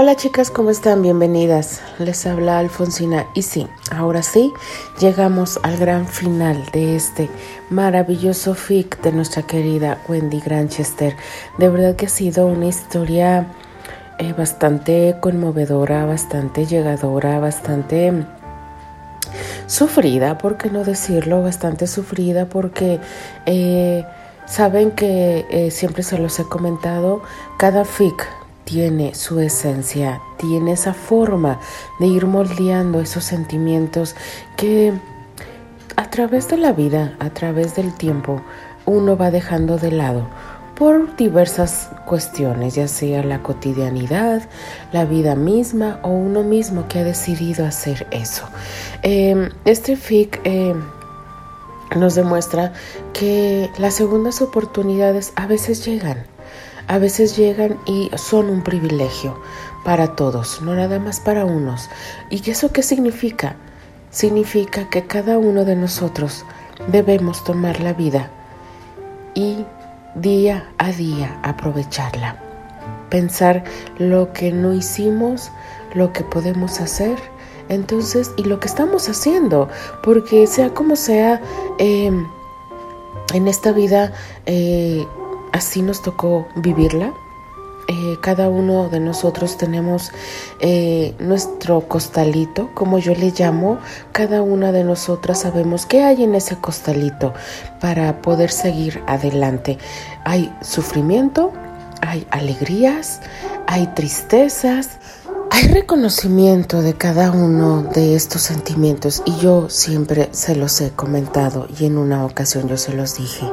Hola chicas, ¿cómo están? Bienvenidas. Les habla Alfonsina y sí, ahora sí, llegamos al gran final de este maravilloso fic de nuestra querida Wendy Granchester. De verdad que ha sido una historia eh, bastante conmovedora, bastante llegadora, bastante sufrida, por qué no decirlo, bastante sufrida porque... Eh, saben que eh, siempre se los he comentado, cada fic tiene su esencia, tiene esa forma de ir moldeando esos sentimientos que a través de la vida, a través del tiempo, uno va dejando de lado por diversas cuestiones, ya sea la cotidianidad, la vida misma o uno mismo que ha decidido hacer eso. Em, este FIC eh, nos demuestra que las segundas oportunidades a veces llegan a veces llegan y son un privilegio para todos, no nada más para unos. ¿Y eso qué significa? Significa que cada uno de nosotros debemos tomar la vida y día a día aprovecharla. Pensar lo que no hicimos, lo que podemos hacer, entonces, y lo que estamos haciendo, porque sea como sea, em, en esta vida eh, así nos tocó vivirla. Eh, cada uno de nosotros tenemos eh, nuestro costalito, como yo le llamo. Cada una de nosotras sabemos qué hay en ese costalito para poder seguir adelante. Hay sufrimiento, hay alegrías, hay tristezas, hay reconocimiento de cada uno de estos sentimientos y yo siempre se los he comentado y en una ocasión yo se los dije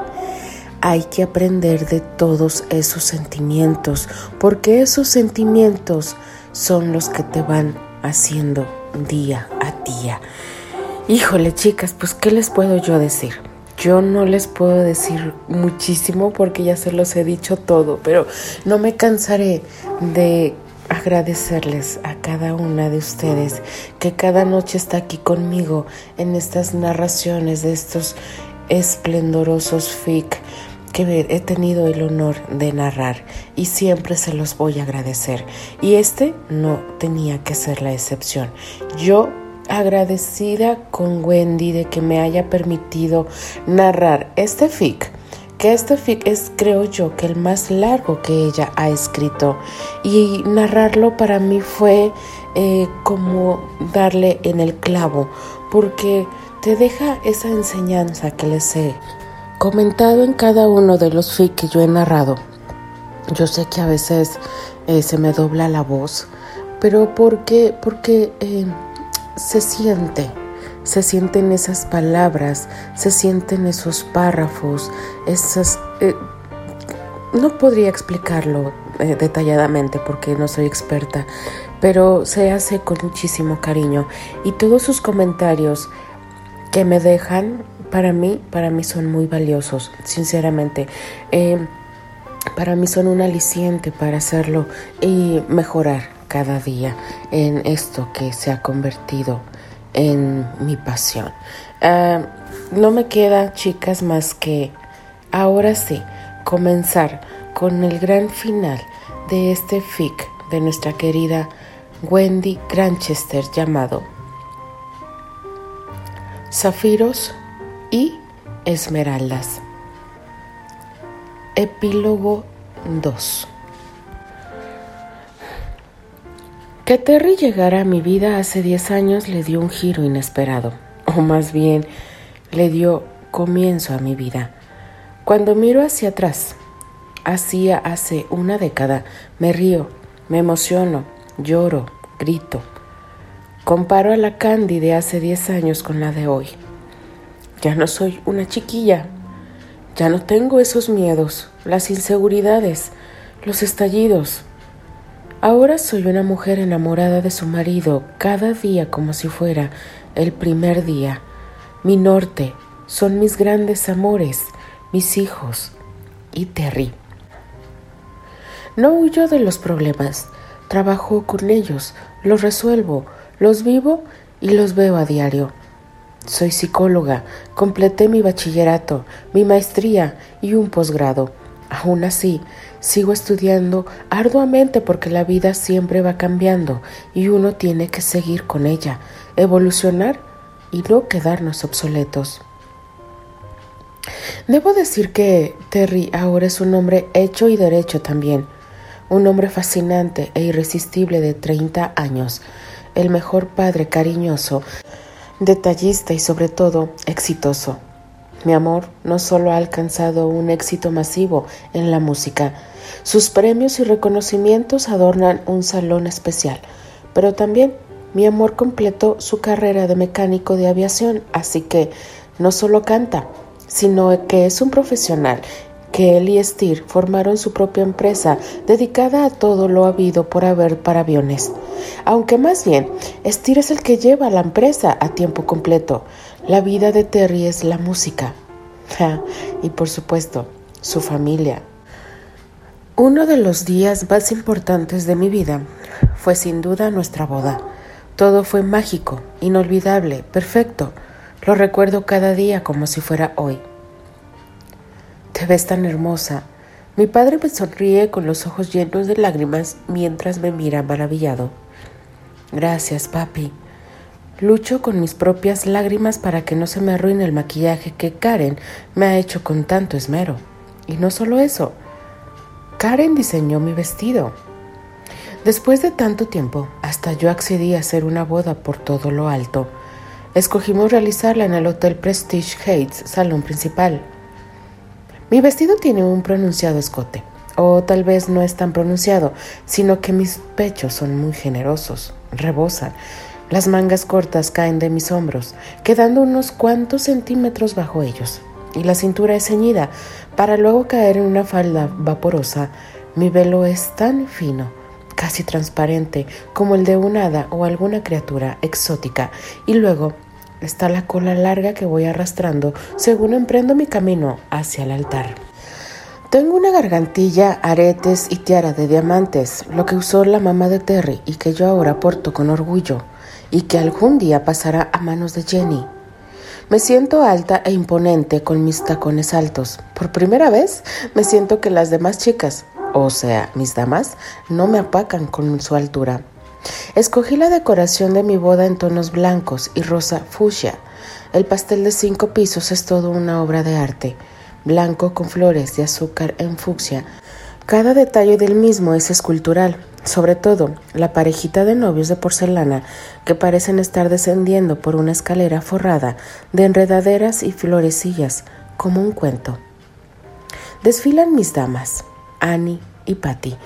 hay que aprender de todos esos sentimientos, porque esos sentimientos son los que te van haciendo día a día. Híjole, chicas, pues ¿qué les puedo yo decir? Yo no les puedo decir muchísimo porque ya se los he dicho todo, pero no me cansaré de agradecerles a cada una de ustedes que cada noche está aquí conmigo en estas narraciones de estos esplendorosos fic que he tenido el honor de narrar y siempre se los voy a agradecer. Y este no tenía que ser la excepción. Yo agradecida con Wendy de que me haya permitido narrar este fic que este fic es creo yo que el más largo que ella ha escrito y narrarlo para mí fue eh, como darle en el clavo porque te deja esa enseñanza que les he comentado en cada uno de los fic que yo he narrado. Yo sé que a veces eh, se me dobla la voz, pero porque, porque eh, se siente, se sienten esas palabras, se sienten esos párrafos, esas... Eh, no podría explicarlo detalladamente porque no soy experta, pero se hace con muchísimo cariño y todos sus comentarios que me dejan para mí, para mí son muy valiosos, sinceramente. Eh, para mí son un aliciente para hacerlo y mejorar cada día en esto que se ha convertido en mi pasión. Ah, no me queda, chicas, más que ahora sí comenzar con el gran final de este fic de nuestra querida Wendy Granchester llamado Zafiros y esmeraldas. Epílogo 2 Que Terry llegara a mi vida hace 10 años le dio un giro inesperado, o más bien le dio comienzo a mi vida. Cuando miro hacia atrás, hacía hace una década, me río, me emociono, lloro, grito. Comparo a la Candy de hace 10 años con la de hoy. Ya no soy una chiquilla. Ya no tengo esos miedos, las inseguridades, los estallidos. Ahora soy una mujer enamorada de su marido cada día como si fuera el primer día. Mi norte son mis grandes amores, mis hijos y Terry. No huyo de los problemas, trabajo con ellos, los resuelvo, los vivo y los veo a diario. Soy psicóloga, completé mi bachillerato, mi maestría y un posgrado. Aún así, sigo estudiando arduamente porque la vida siempre va cambiando y uno tiene que seguir con ella, evolucionar y no quedarnos obsoletos. Debo decir que Terry ahora es un hombre hecho y derecho también, un hombre fascinante e irresistible de 30 años, el mejor padre cariñoso, detallista y sobre todo exitoso. Mi amor no solo ha alcanzado un éxito masivo en la música, sus premios y reconocimientos adornan un salón especial, pero también mi amor completó su carrera de mecánico de aviación, así que no solo canta, sino que es un profesional que él y Steer formaron su propia empresa dedicada a todo lo habido por haber para aviones. Aunque más bien, Steer es el que lleva la empresa a tiempo completo. La vida de Terry es la música. y por supuesto, su familia. Uno de los días más importantes de mi vida fue sin duda nuestra boda. Todo fue mágico, inolvidable, perfecto. Lo recuerdo cada día como si fuera hoy. Te ves tan hermosa. Mi padre me sonríe con los ojos llenos de lágrimas mientras me mira maravillado. Gracias, papi. Lucho con mis propias lágrimas para que no se me arruine el maquillaje que Karen me ha hecho con tanto esmero. Y no solo eso, Karen diseñó mi vestido. Después de tanto tiempo, hasta yo accedí a hacer una boda por todo lo alto. Escogimos realizarla en el Hotel Prestige Heights, salón principal. Mi vestido tiene un pronunciado escote, o tal vez no es tan pronunciado, sino que mis pechos son muy generosos, rebosan. Las mangas cortas caen de mis hombros, quedando unos cuantos centímetros bajo ellos, y la cintura es ceñida para luego caer en una falda vaporosa. Mi velo es tan fino casi transparente como el de un hada o alguna criatura exótica, y luego está la cola larga que voy arrastrando según emprendo mi camino hacia el altar. Tengo una gargantilla, aretes y tiara de diamantes, lo que usó la mamá de Terry y que yo ahora porto con orgullo, y que algún día pasará a manos de Jenny. Me siento alta e imponente con mis tacones altos. Por primera vez me siento que las demás chicas, o sea, mis damas, no me apacan con su altura. Escogí la decoración de mi boda en tonos blancos y rosa fucsia. El pastel de cinco pisos es todo una obra de arte, blanco con flores de azúcar en fucsia. Cada detalle del mismo es escultural, sobre todo la parejita de novios de porcelana que parecen estar descendiendo por una escalera forrada de enredaderas y florecillas, como un cuento. Desfilan mis damas, Annie y Patty,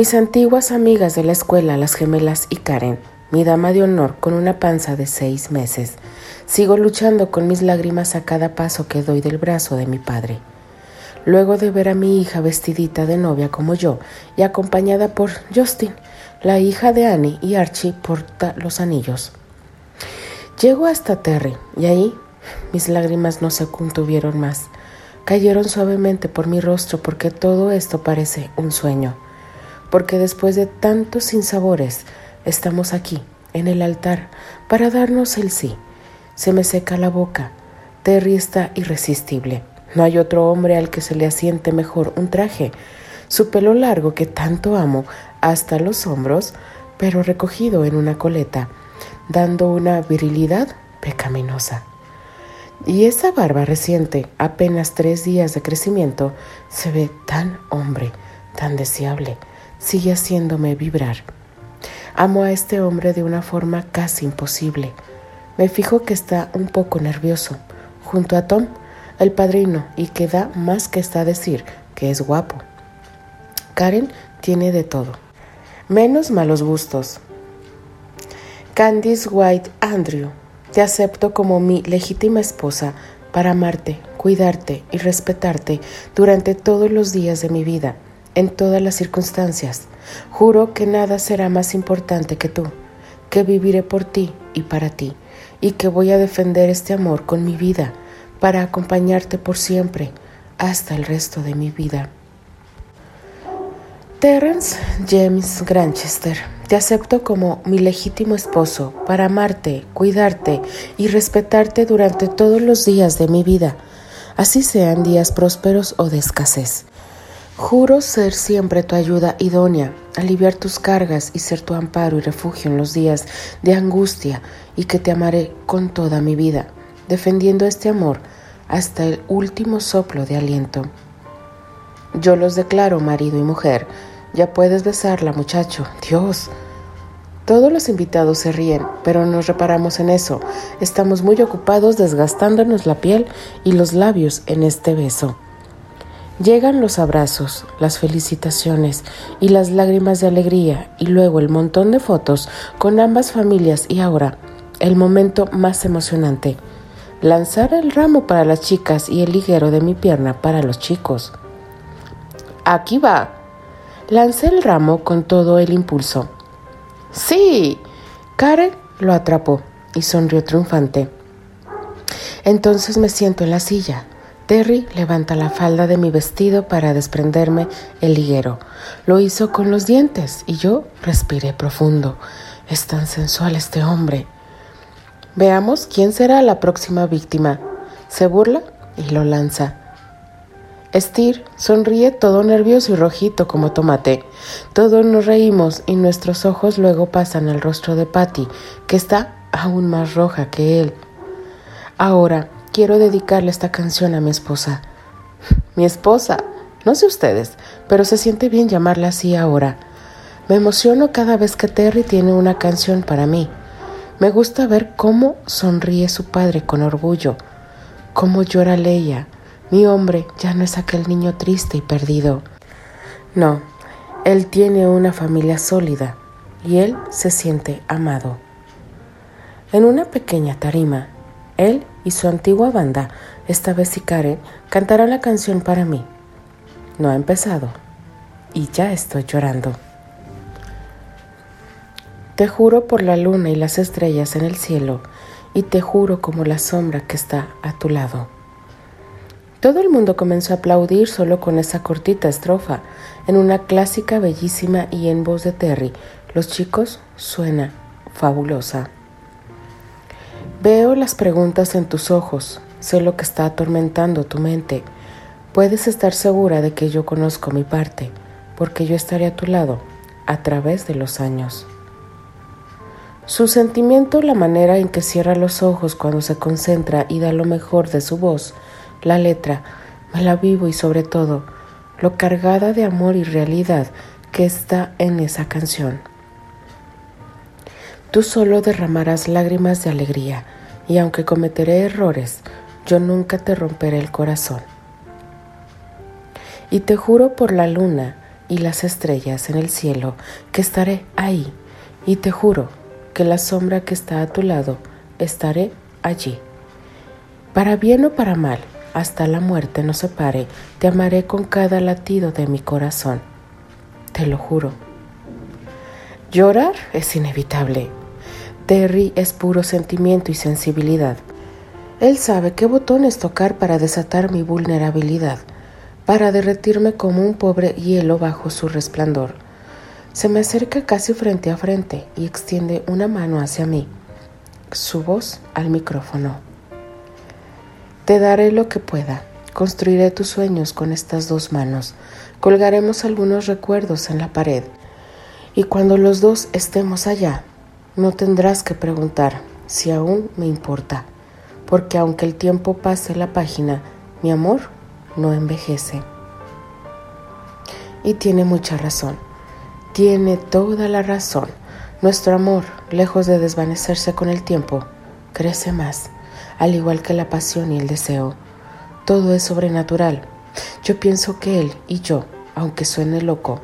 mis antiguas amigas de la escuela, las gemelas y Karen, mi dama de honor con una panza de seis meses. Sigo luchando con mis lágrimas a cada paso que doy del brazo de mi padre. Luego de ver a mi hija vestidita de novia como yo y acompañada por Justin, la hija de Annie y Archie porta los anillos. Llego hasta Terry y ahí mis lágrimas no se contuvieron más. Cayeron suavemente por mi rostro porque todo esto parece un sueño porque después de tantos sinsabores estamos aquí, en el altar, para darnos el sí. Se me seca la boca. Terry está irresistible. No hay otro hombre al que se le asiente mejor un traje. Su pelo largo que tanto amo, hasta los hombros, pero recogido en una coleta, dando una virilidad pecaminosa. Y esa barba reciente, apenas tres días de crecimiento, se ve tan hombre, tan deseable sigue haciéndome vibrar. Amo a este hombre de una forma casi imposible. Me fijo que está un poco nervioso, junto a Tom, el padrino, y que da más que está a decir que es guapo. Karen tiene de todo, menos malos gustos. Candice White Andrew, te acepto como mi legítima esposa para amarte, cuidarte y respetarte durante todos los días de mi vida en todas las circunstancias. Juro que nada será más importante que tú, que viviré por ti y para ti, y que voy a defender este amor con mi vida, para acompañarte por siempre, hasta el resto de mi vida. Terence James Granchester, te acepto como mi legítimo esposo para amarte, cuidarte y respetarte durante todos los días de mi vida, así sean días prósperos o de escasez. Juro ser siempre tu ayuda idónea, aliviar tus cargas y ser tu amparo y refugio en los días de angustia y que te amaré con toda mi vida, defendiendo este amor hasta el último soplo de aliento. Yo los declaro marido y mujer. Ya puedes besarla, muchacho. Dios. Todos los invitados se ríen, pero nos reparamos en eso. Estamos muy ocupados desgastándonos la piel y los labios en este beso. Llegan los abrazos, las felicitaciones y las lágrimas de alegría y luego el montón de fotos con ambas familias y ahora el momento más emocionante, lanzar el ramo para las chicas y el liguero de mi pierna para los chicos. Aquí va. Lancé el ramo con todo el impulso. Sí. Karen lo atrapó y sonrió triunfante. Entonces me siento en la silla Terry levanta la falda de mi vestido para desprenderme el liguero. Lo hizo con los dientes y yo respiré profundo. Es tan sensual este hombre. Veamos quién será la próxima víctima. Se burla y lo lanza. Steer sonríe todo nervioso y rojito como tomate. Todos nos reímos y nuestros ojos luego pasan al rostro de Patty, que está aún más roja que él. Ahora, quiero dedicarle esta canción a mi esposa. Mi esposa, no sé ustedes, pero se siente bien llamarla así ahora. Me emociono cada vez que Terry tiene una canción para mí. Me gusta ver cómo sonríe su padre con orgullo, cómo llora Leia. Mi hombre ya no es aquel niño triste y perdido. No, él tiene una familia sólida y él se siente amado. En una pequeña tarima, él y su antigua banda, esta vez Karen, cantarán la canción para mí. No ha empezado y ya estoy llorando. Te juro por la luna y las estrellas en el cielo, y te juro como la sombra que está a tu lado. Todo el mundo comenzó a aplaudir solo con esa cortita estrofa, en una clásica bellísima y en voz de Terry. Los chicos suena fabulosa. Veo las preguntas en tus ojos, sé lo que está atormentando tu mente. Puedes estar segura de que yo conozco mi parte, porque yo estaré a tu lado a través de los años. Su sentimiento, la manera en que cierra los ojos cuando se concentra y da lo mejor de su voz, la letra, me la vivo y sobre todo, lo cargada de amor y realidad que está en esa canción. Tú solo derramarás lágrimas de alegría, y aunque cometeré errores, yo nunca te romperé el corazón. Y te juro por la luna y las estrellas en el cielo que estaré ahí, y te juro que la sombra que está a tu lado estaré allí. Para bien o para mal, hasta la muerte nos separe, te amaré con cada latido de mi corazón. Te lo juro. Llorar es inevitable, Terry es puro sentimiento y sensibilidad. Él sabe qué botones tocar para desatar mi vulnerabilidad, para derretirme como un pobre hielo bajo su resplandor. Se me acerca casi frente a frente y extiende una mano hacia mí, su voz al micrófono. Te daré lo que pueda, construiré tus sueños con estas dos manos, colgaremos algunos recuerdos en la pared, y cuando los dos estemos allá, no tendrás que preguntar si aún me importa, porque aunque el tiempo pase la página, mi amor no envejece. Y tiene mucha razón, tiene toda la razón. Nuestro amor, lejos de desvanecerse con el tiempo, crece más, al igual que la pasión y el deseo. Todo es sobrenatural. Yo pienso que él y yo, aunque suene loco,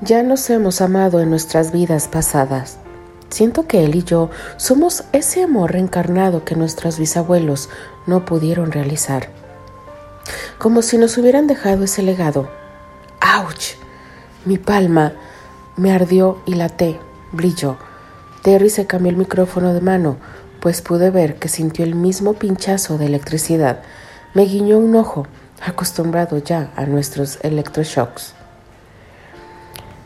ya nos hemos amado en nuestras vidas pasadas Siento que él y yo somos ese amor reencarnado que nuestros bisabuelos no pudieron realizar. Como si nos hubieran dejado ese legado. ¡Auch! Mi palma me ardió y laté, brilló. Terry se cambió el micrófono de mano, pues pude ver que sintió el mismo pinchazo de electricidad. Me guiñó un ojo, acostumbrado ya a nuestros electroshocks.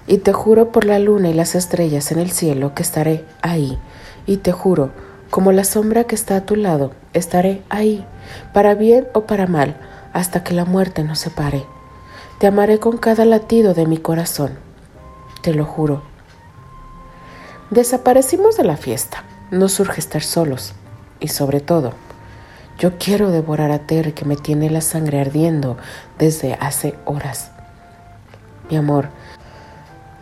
Y te juro por la luna y las estrellas en el cielo que estaré ahí. Y te juro, como la sombra que está a tu lado, estaré ahí, para bien o para mal, hasta que la muerte nos separe. Te amaré con cada latido de mi corazón. Te lo juro. Desaparecimos de la fiesta. No surge estar solos. Y sobre todo, yo quiero devorar a Terry que me tiene la sangre ardiendo desde hace horas. Mi amor,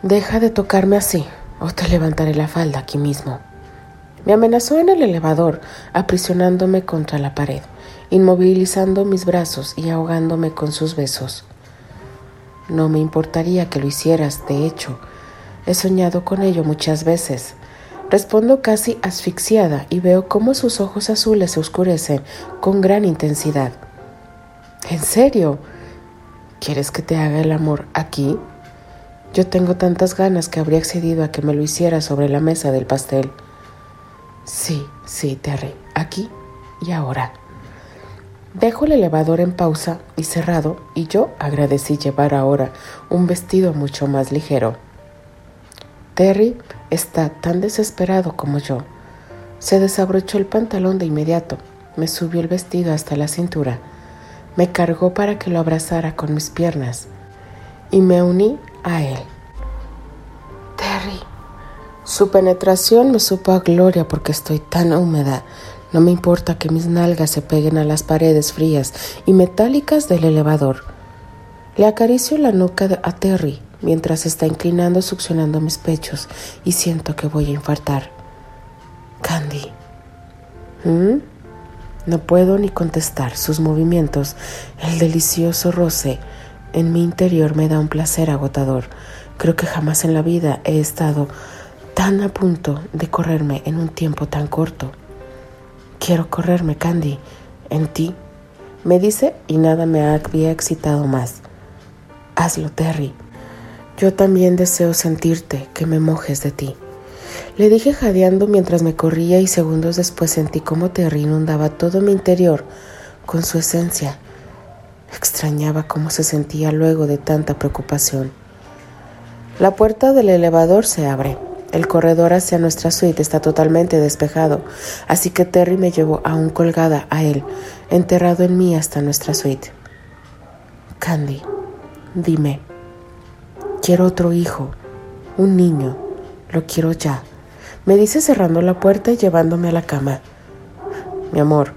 deja de tocarme así o te levantaré la falda aquí mismo. Me amenazó en el elevador, aprisionándome contra la pared, inmovilizando mis brazos y ahogándome con sus besos. No me importaría que lo hicieras, de hecho, he soñado con ello muchas veces. Respondo casi asfixiada y veo cómo sus ojos azules se oscurecen con gran intensidad. ¿En serio? ¿Quieres que te haga el amor aquí? Yo tengo tantas ganas que habría accedido a que me lo hiciera sobre la mesa del pastel. Sí, sí, Terry, aquí y ahora. Dejo el elevador en pausa y cerrado y yo agradecí llevar ahora un vestido mucho más ligero. Terry está tan desesperado como yo. Se desabrochó el pantalón de inmediato, me subió el vestido hasta la cintura, me cargó para que lo abrazara con mis piernas y me uní a él. Terry, su penetración me supo a gloria porque estoy tan húmeda. No me importa que mis nalgas se peguen a las paredes frías y metálicas del elevador. Le acaricio la nuca a Terry mientras está inclinando succionando mis pechos y siento que voy a infartar. Candy. ¿Mm? No puedo ni contestar sus movimientos. El delicioso roce en mi interior me da un placer agotador. Creo que jamás en la vida he estado tan a punto de correrme en un tiempo tan corto. Quiero correrme, Candy, en ti, me dice y nada me había excitado más. Hazlo, Terry. Yo también deseo sentirte, que me mojes de ti. Le dije jadeando mientras me corría y segundos después sentí cómo Terry inundaba todo mi interior con su esencia. Extrañaba cómo se sentía luego de tanta preocupación. La puerta del elevador se abre. El corredor hacia nuestra suite está totalmente despejado, así que Terry me llevó aún colgada a él, enterrado en mí hasta nuestra suite. Candy, dime. Quiero otro hijo, un niño, lo quiero ya. Me dice cerrando la puerta y llevándome a la cama. Mi amor,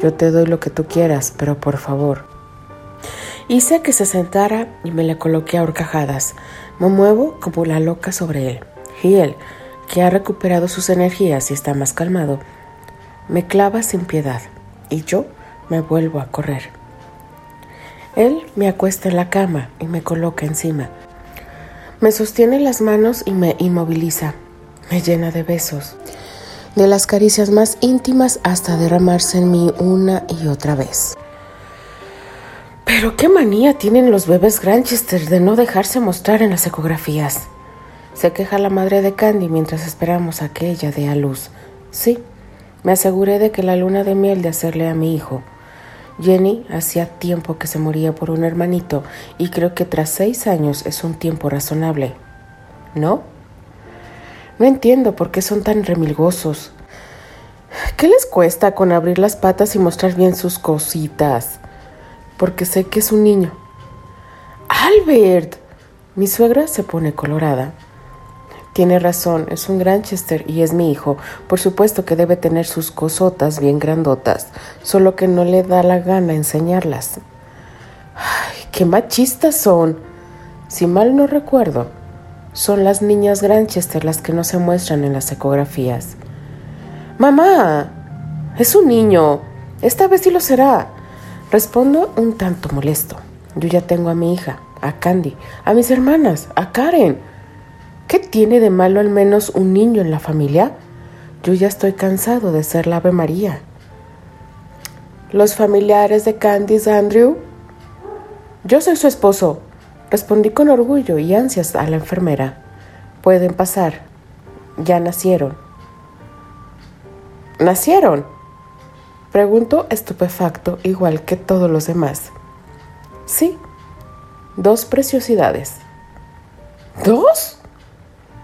yo te doy lo que tú quieras, pero por favor. Hice que se sentara y me le coloqué a horcajadas. Me muevo como la loca sobre él. Y él, que ha recuperado sus energías y está más calmado, me clava sin piedad y yo me vuelvo a correr. Él me acuesta en la cama y me coloca encima. Me sostiene las manos y me inmoviliza. Me llena de besos, de las caricias más íntimas hasta derramarse en mí una y otra vez. Pero qué manía tienen los bebés Granchester de no dejarse mostrar en las ecografías. Se queja la madre de Candy mientras esperamos a que ella dé a luz. Sí, me aseguré de que la luna de miel de hacerle a mi hijo Jenny hacía tiempo que se moría por un hermanito y creo que tras seis años es un tiempo razonable. ¿No? No entiendo por qué son tan remilgosos. ¿Qué les cuesta con abrir las patas y mostrar bien sus cositas? Porque sé que es un niño. Albert. Mi suegra se pone colorada. Tiene razón, es un Granchester y es mi hijo. Por supuesto que debe tener sus cosotas bien grandotas, solo que no le da la gana enseñarlas. Ay, qué machistas son. Si mal no recuerdo, son las niñas Granchester las que no se muestran en las ecografías. Mamá, es un niño. Esta vez sí lo será. Respondo un tanto molesto. Yo ya tengo a mi hija, a Candy, a mis hermanas, a Karen. ¿Qué tiene de malo al menos un niño en la familia? Yo ya estoy cansado de ser la Ave María. ¿Los familiares de Candice Andrew? Yo soy su esposo, respondí con orgullo y ansias a la enfermera. Pueden pasar. Ya nacieron. ¿Nacieron? Preguntó estupefacto, igual que todos los demás. Sí, dos preciosidades. ¿Dos?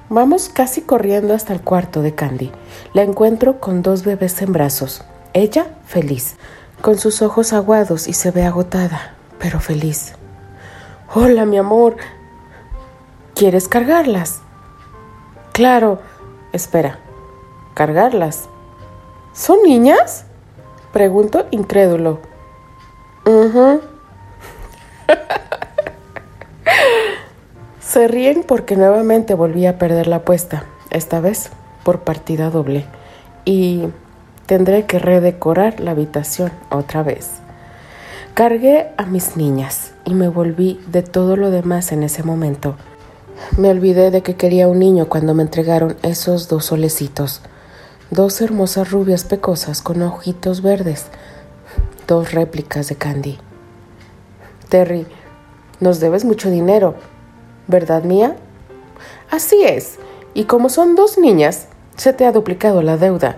Vamos casi corriendo hasta el cuarto de Candy. La encuentro con dos bebés en brazos. Ella feliz, con sus ojos aguados y se ve agotada, pero feliz. Hola, mi amor. ¿Quieres cargarlas? Claro. Espera. ¿Cargarlas? ¿Son niñas? Pregunto incrédulo. Se ríen porque nuevamente volví a perder la apuesta, esta vez por partida doble, y tendré que redecorar la habitación otra vez. Cargué a mis niñas y me volví de todo lo demás en ese momento. Me olvidé de que quería un niño cuando me entregaron esos dos solecitos, dos hermosas rubias pecosas con ojitos verdes, dos réplicas de Candy. Terry, nos debes mucho dinero, ¿verdad mía? Así es, y como son dos niñas, se te ha duplicado la deuda.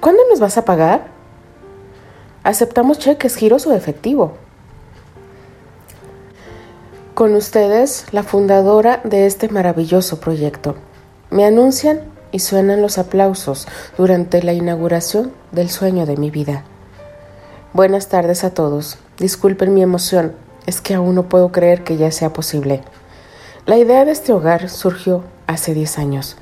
¿Cuándo nos vas a pagar? Aceptamos cheques, giros o efectivo. Con ustedes, la fundadora de este maravilloso proyecto. Me anuncian y suenan los aplausos durante la inauguración del sueño de mi vida. Buenas tardes a todos. Disculpen mi emoción, es que aún no puedo creer que ya sea posible. La idea de este hogar surgió hace 10 años,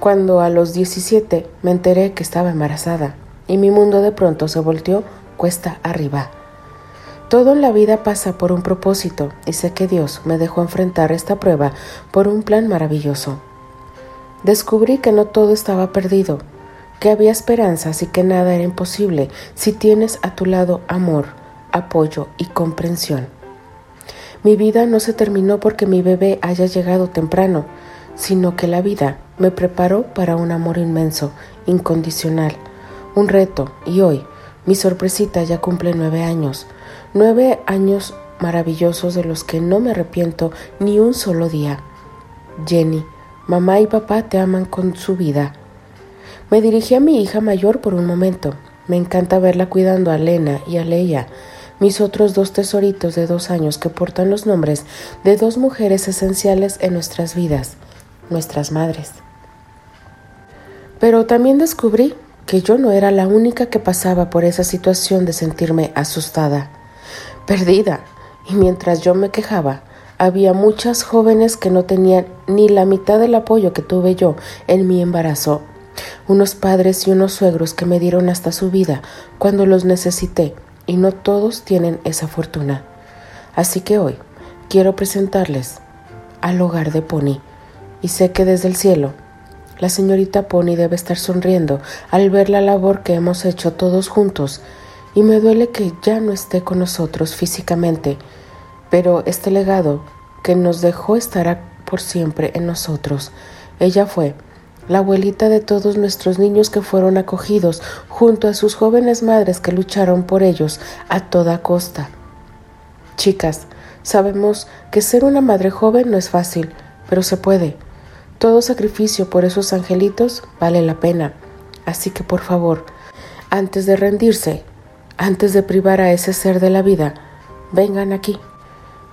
cuando a los 17 me enteré que estaba embarazada y mi mundo de pronto se volteó cuesta arriba. Todo en la vida pasa por un propósito y sé que Dios me dejó enfrentar esta prueba por un plan maravilloso. Descubrí que no todo estaba perdido que había esperanzas y que nada era imposible si tienes a tu lado amor, apoyo y comprensión. Mi vida no se terminó porque mi bebé haya llegado temprano, sino que la vida me preparó para un amor inmenso, incondicional, un reto, y hoy mi sorpresita ya cumple nueve años, nueve años maravillosos de los que no me arrepiento ni un solo día. Jenny, mamá y papá te aman con su vida me dirigí a mi hija mayor por un momento. Me encanta verla cuidando a Lena y a Leia, mis otros dos tesoritos de dos años que portan los nombres de dos mujeres esenciales en nuestras vidas, nuestras madres. Pero también descubrí que yo no era la única que pasaba por esa situación de sentirme asustada, perdida, y mientras yo me quejaba, había muchas jóvenes que no tenían ni la mitad del apoyo que tuve yo en mi embarazo unos padres y unos suegros que me dieron hasta su vida cuando los necesité, y no todos tienen esa fortuna. Así que hoy quiero presentarles al hogar de Pony, y sé que desde el cielo la señorita Pony debe estar sonriendo al ver la labor que hemos hecho todos juntos, y me duele que ya no esté con nosotros físicamente, pero este legado que nos dejó estará por siempre en nosotros. Ella fue la abuelita de todos nuestros niños que fueron acogidos, junto a sus jóvenes madres que lucharon por ellos a toda costa. Chicas, sabemos que ser una madre joven no es fácil, pero se puede. Todo sacrificio por esos angelitos vale la pena. Así que por favor, antes de rendirse, antes de privar a ese ser de la vida, vengan aquí.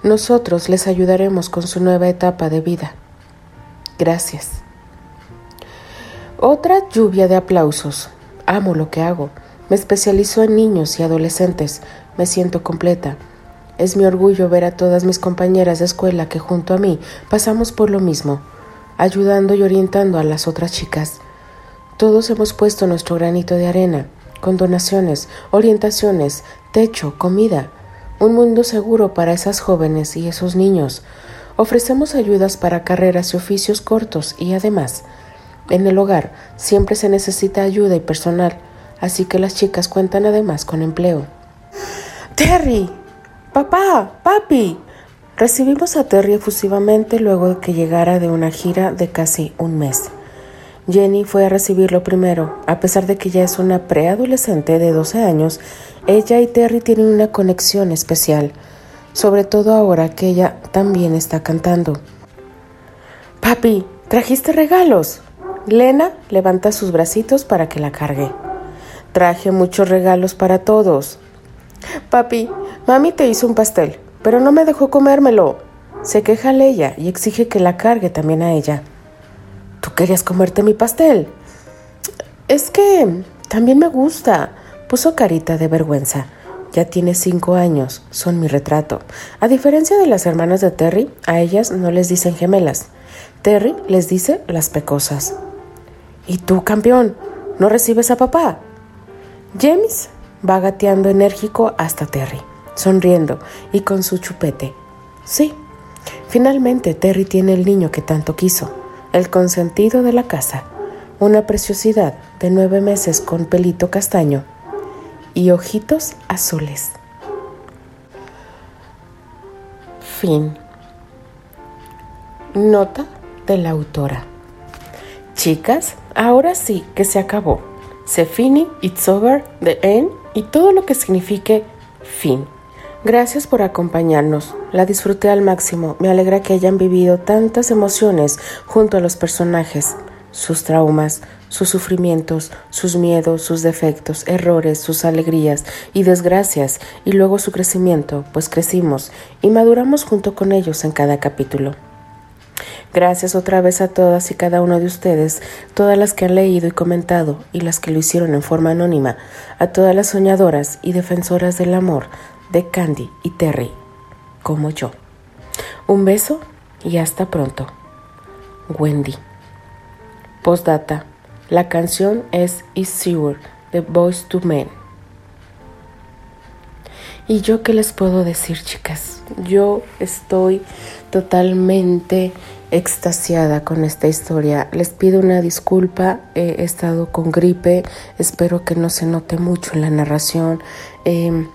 Nosotros les ayudaremos con su nueva etapa de vida. Gracias. Otra lluvia de aplausos. Amo lo que hago. Me especializo en niños y adolescentes. Me siento completa. Es mi orgullo ver a todas mis compañeras de escuela que junto a mí pasamos por lo mismo, ayudando y orientando a las otras chicas. Todos hemos puesto nuestro granito de arena, con donaciones, orientaciones, techo, comida, un mundo seguro para esas jóvenes y esos niños. Ofrecemos ayudas para carreras y oficios cortos y además en el hogar siempre se necesita ayuda y personal, así que las chicas cuentan además con empleo. Terry, papá, papi. Recibimos a Terry efusivamente luego de que llegara de una gira de casi un mes. Jenny fue a recibirlo primero. A pesar de que ya es una preadolescente de 12 años, ella y Terry tienen una conexión especial, sobre todo ahora que ella también está cantando. Papi, ¿trajiste regalos? Lena levanta sus bracitos para que la cargue. Traje muchos regalos para todos. Papi, mami te hizo un pastel, pero no me dejó comérmelo. Se queja Leia y exige que la cargue también a ella. ¿Tú querías comerte mi pastel? Es que también me gusta. Puso carita de vergüenza. ya tiene cinco años, son mi retrato. A diferencia de las hermanas de Terry, a ellas no les dicen gemelas. Terry les dice las pecosas. ¿Y tú, campeón? ¿No recibes a papá? James va gateando enérgico hasta Terry, sonriendo y con su chupete. Sí, finalmente Terry tiene el niño que tanto quiso, el consentido de la casa, una preciosidad de nueve meses con pelito castaño y ojitos azules. Fin. Nota de la autora. Chicas, ahora sí que se acabó. Se fini, it's over, the end y todo lo que signifique fin. Gracias por acompañarnos. La disfruté al máximo. Me alegra que hayan vivido tantas emociones junto a los personajes, sus traumas, sus sufrimientos, sus miedos, sus defectos, errores, sus alegrías y desgracias, y luego su crecimiento, pues crecimos y maduramos junto con ellos en cada capítulo. Gracias otra vez a todas y cada uno de ustedes, todas las que han leído y comentado y las que lo hicieron en forma anónima, a todas las soñadoras y defensoras del amor de Candy y Terry, como yo. Un beso y hasta pronto. Wendy. Postdata. La canción es Is Sure de Boys to Men. ¿Y yo qué les puedo decir, chicas? Yo estoy totalmente extasiada con esta historia. Les pido una disculpa, he estado con gripe, espero que no se note mucho en la narración. Em,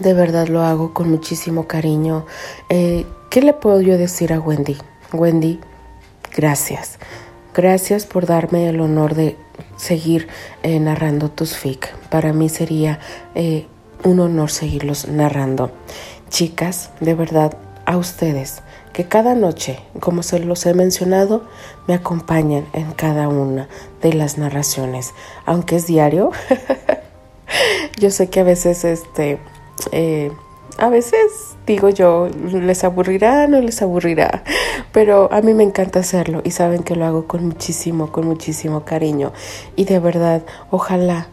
de verdad lo hago con muchísimo cariño. Eh, ¿Qué le puedo yo decir a Wendy? Wendy, gracias. Gracias por darme el honor de seguir eh, narrando tus fic. Para mí sería eh, un honor seguirlos narrando. Chicas, de verdad, a ustedes que cada noche, como se los he mencionado, me acompañan en cada una de las narraciones, aunque es diario. yo sé que a veces, este, eh, a veces digo yo, les aburrirá, no les aburrirá, pero a mí me encanta hacerlo y saben que lo hago con muchísimo, con muchísimo cariño y de verdad, ojalá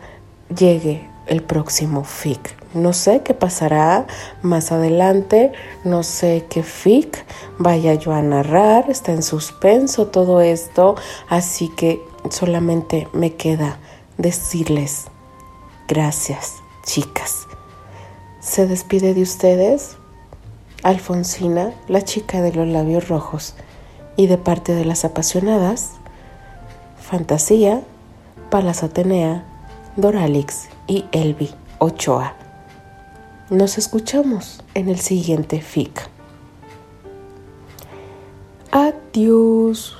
llegue el próximo FIC. No sé qué pasará más adelante, no sé qué fic vaya yo a narrar, está en suspenso todo esto, así que solamente me queda decirles gracias, chicas. Se despide de ustedes Alfonsina, la chica de los labios rojos, y de parte de las apasionadas, Fantasía, Palas Atenea, Doralix y Elvi Ochoa. Nos escuchamos en el siguiente FIC. Adiós.